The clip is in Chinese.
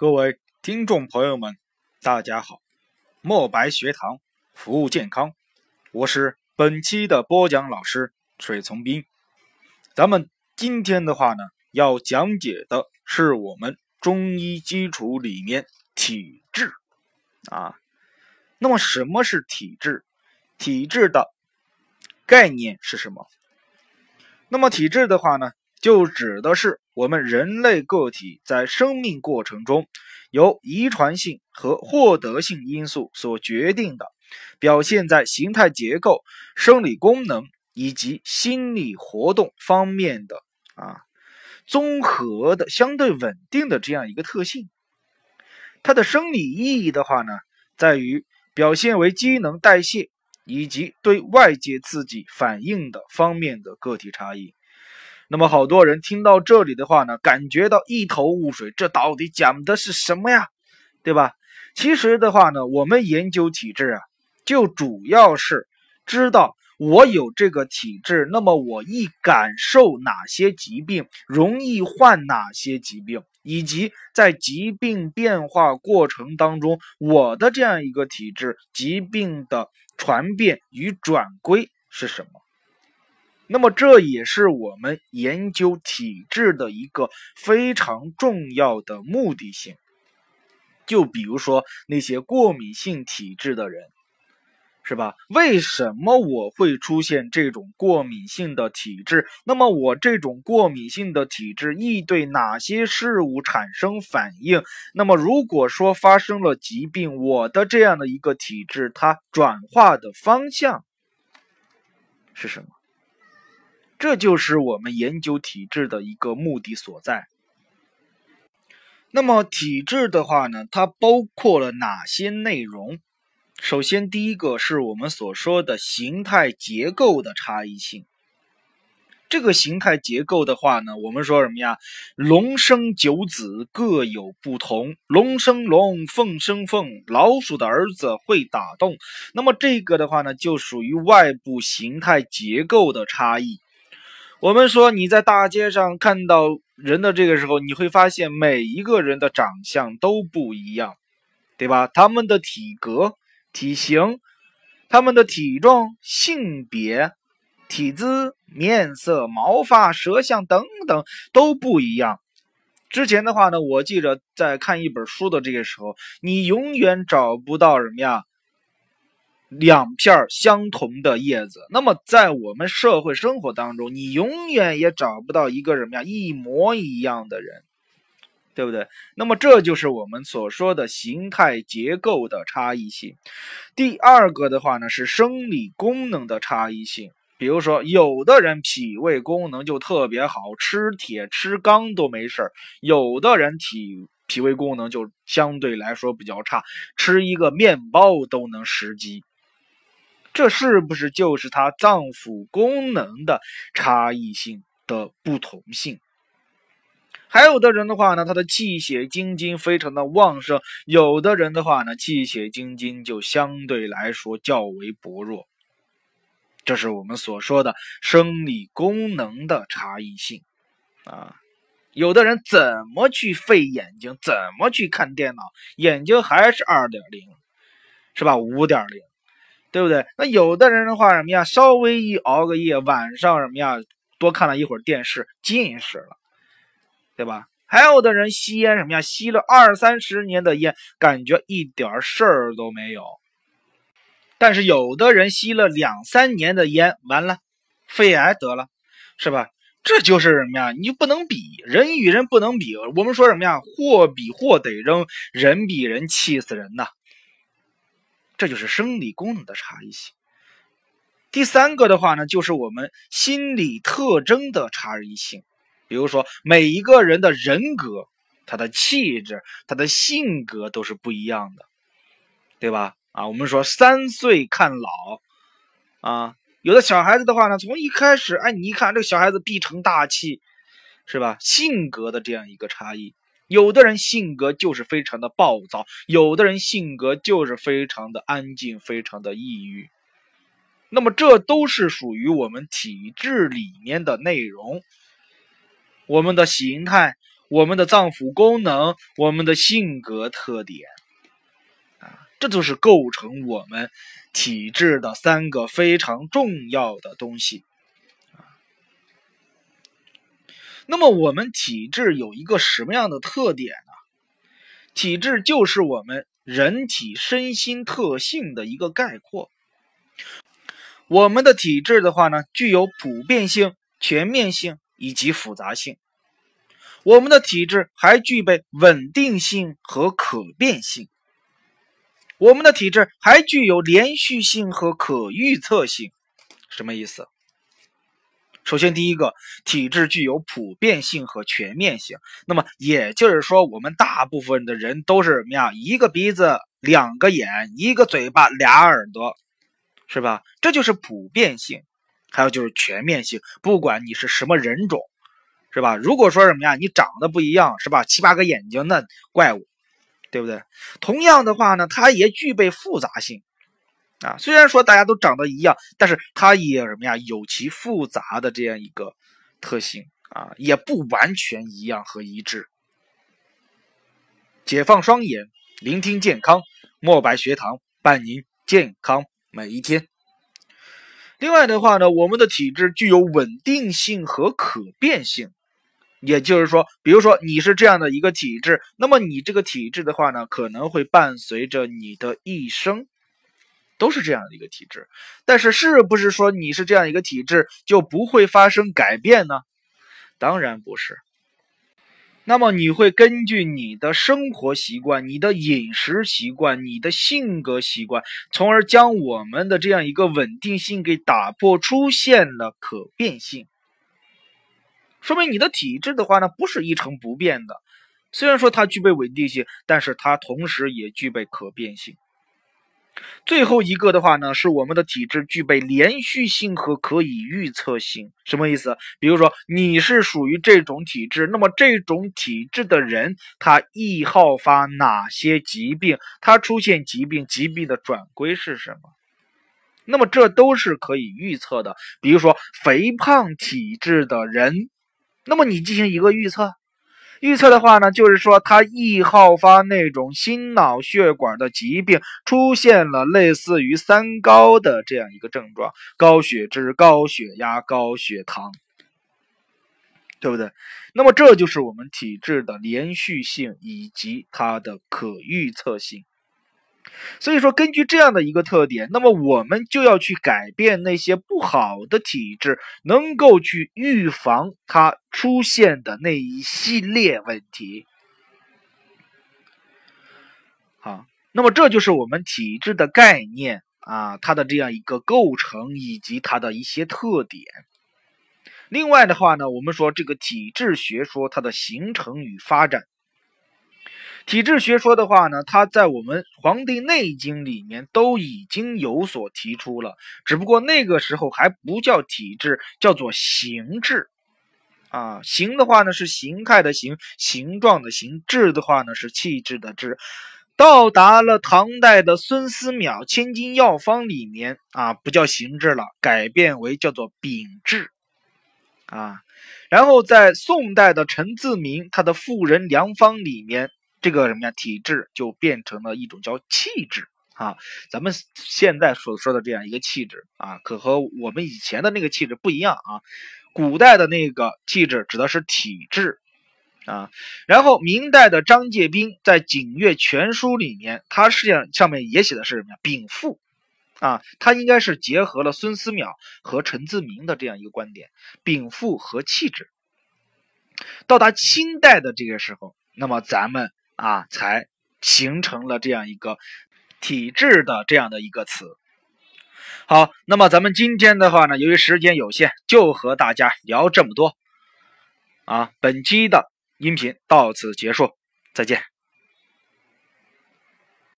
各位听众朋友们，大家好！墨白学堂服务健康，我是本期的播讲老师水从兵。咱们今天的话呢，要讲解的是我们中医基础里面体质啊。那么什么是体质？体质的概念是什么？那么体质的话呢，就指的是我们人类个体在生命过程中，由遗传性和获得性因素所决定的，表现在形态结构、生理功能以及心理活动方面的啊，综合的相对稳定的这样一个特性。它的生理意义的话呢，在于表现为机能代谢。以及对外界刺激反应的方面的个体差异。那么，好多人听到这里的话呢，感觉到一头雾水，这到底讲的是什么呀？对吧？其实的话呢，我们研究体质啊，就主要是知道。我有这个体质，那么我易感受哪些疾病，容易患哪些疾病，以及在疾病变化过程当中，我的这样一个体质，疾病的传变与转归是什么？那么这也是我们研究体质的一个非常重要的目的性。就比如说那些过敏性体质的人。是吧？为什么我会出现这种过敏性的体质？那么我这种过敏性的体质易对哪些事物产生反应？那么如果说发生了疾病，我的这样的一个体质，它转化的方向是什么？这就是我们研究体质的一个目的所在。那么体质的话呢，它包括了哪些内容？首先，第一个是我们所说的形态结构的差异性。这个形态结构的话呢，我们说什么呀？龙生九子各有不同，龙生龙，凤生凤，老鼠的儿子会打洞。那么这个的话呢，就属于外部形态结构的差异。我们说你在大街上看到人的这个时候，你会发现每一个人的长相都不一样，对吧？他们的体格。体型、他们的体重、性别、体姿、面色、毛发、舌相等等都不一样。之前的话呢，我记着在看一本书的这个时候，你永远找不到什么呀，两片相同的叶子。那么在我们社会生活当中，你永远也找不到一个什么呀一模一样的人。对不对？那么这就是我们所说的形态结构的差异性。第二个的话呢，是生理功能的差异性。比如说，有的人脾胃功能就特别好，吃铁吃钢都没事有的人体脾胃功能就相对来说比较差，吃一个面包都能食积。这是不是就是他脏腑功能的差异性的不同性？还有的人的话呢，他的气血精津非常的旺盛；有的人的话呢，气血精津就相对来说较为薄弱。这是我们所说的生理功能的差异性啊。有的人怎么去费眼睛，怎么去看电脑，眼睛还是二点零，是吧？五点零，对不对？那有的人的话什么呀？稍微一熬个夜，晚上什么呀？多看了一会儿电视，近视了。对吧？还有的人吸烟什么呀？吸了二三十年的烟，感觉一点事儿都没有。但是有的人吸了两三年的烟，完了，肺癌得了，是吧？这就是什么呀？你就不能比人与人不能比。我们说什么呀？货比货得扔，人比人气死人呐。这就是生理功能的差异性。第三个的话呢，就是我们心理特征的差异性。比如说，每一个人的人格、他的气质、他的性格都是不一样的，对吧？啊，我们说三岁看老，啊，有的小孩子的话呢，从一开始，哎，你一看这个小孩子必成大器，是吧？性格的这样一个差异，有的人性格就是非常的暴躁，有的人性格就是非常的安静，非常的抑郁。那么，这都是属于我们体质里面的内容。我们的形态、我们的脏腑功能、我们的性格特点啊，这就是构成我们体质的三个非常重要的东西那么，我们体质有一个什么样的特点呢？体质就是我们人体身心特性的一个概括。我们的体质的话呢，具有普遍性、全面性以及复杂性。我们的体质还具备稳定性和可变性。我们的体质还具有连续性和可预测性。什么意思？首先，第一个，体质具有普遍性和全面性。那么，也就是说，我们大部分的人都是什么呀？一个鼻子，两个眼，一个嘴巴，俩耳朵。是吧？这就是普遍性，还有就是全面性。不管你是什么人种，是吧？如果说什么呀，你长得不一样，是吧？七八个眼睛，那怪物，对不对？同样的话呢，它也具备复杂性啊。虽然说大家都长得一样，但是它也什么呀？有其复杂的这样一个特性啊，也不完全一样和一致。解放双眼，聆听健康，墨白学堂伴您健康。每一天。另外的话呢，我们的体质具有稳定性和可变性，也就是说，比如说你是这样的一个体质，那么你这个体质的话呢，可能会伴随着你的一生，都是这样的一个体质。但是，是不是说你是这样一个体质就不会发生改变呢？当然不是。那么你会根据你的生活习惯、你的饮食习惯、你的性格习惯，从而将我们的这样一个稳定性给打破，出现了可变性。说明你的体质的话呢，不是一成不变的。虽然说它具备稳定性，但是它同时也具备可变性。最后一个的话呢，是我们的体质具备连续性和可以预测性。什么意思？比如说你是属于这种体质，那么这种体质的人，他易好发哪些疾病？他出现疾病，疾病的转归是什么？那么这都是可以预测的。比如说肥胖体质的人，那么你进行一个预测。预测的话呢，就是说他易好发那种心脑血管的疾病，出现了类似于三高的这样一个症状：高血脂、高血压、高血糖，对不对？那么这就是我们体质的连续性以及它的可预测性。所以说，根据这样的一个特点，那么我们就要去改变那些不好的体质，能够去预防它出现的那一系列问题。好，那么这就是我们体质的概念啊，它的这样一个构成以及它的一些特点。另外的话呢，我们说这个体质学说它的形成与发展。体质学说的话呢，它在我们《黄帝内经》里面都已经有所提出了，只不过那个时候还不叫体质，叫做形质。啊，形的话呢是形态的形，形状的形；质的话呢是气质的质。到达了唐代的孙思邈《千金药方》里面啊，不叫形质了，改变为叫做秉质。啊，然后在宋代的陈自明他的《妇人良方》里面。这个什么呀？体质就变成了一种叫气质啊。咱们现在所说的这样一个气质啊，可和我们以前的那个气质不一样啊。古代的那个气质指的是体质啊。然后明代的张介宾在《景岳全书》里面，他实际上上面也写的是什么呀？禀赋啊。他应该是结合了孙思邈和陈自明的这样一个观点，禀赋和气质。到达清代的这个时候，那么咱们。啊，才形成了这样一个体制的这样的一个词。好，那么咱们今天的话呢，由于时间有限，就和大家聊这么多。啊，本期的音频到此结束，再见。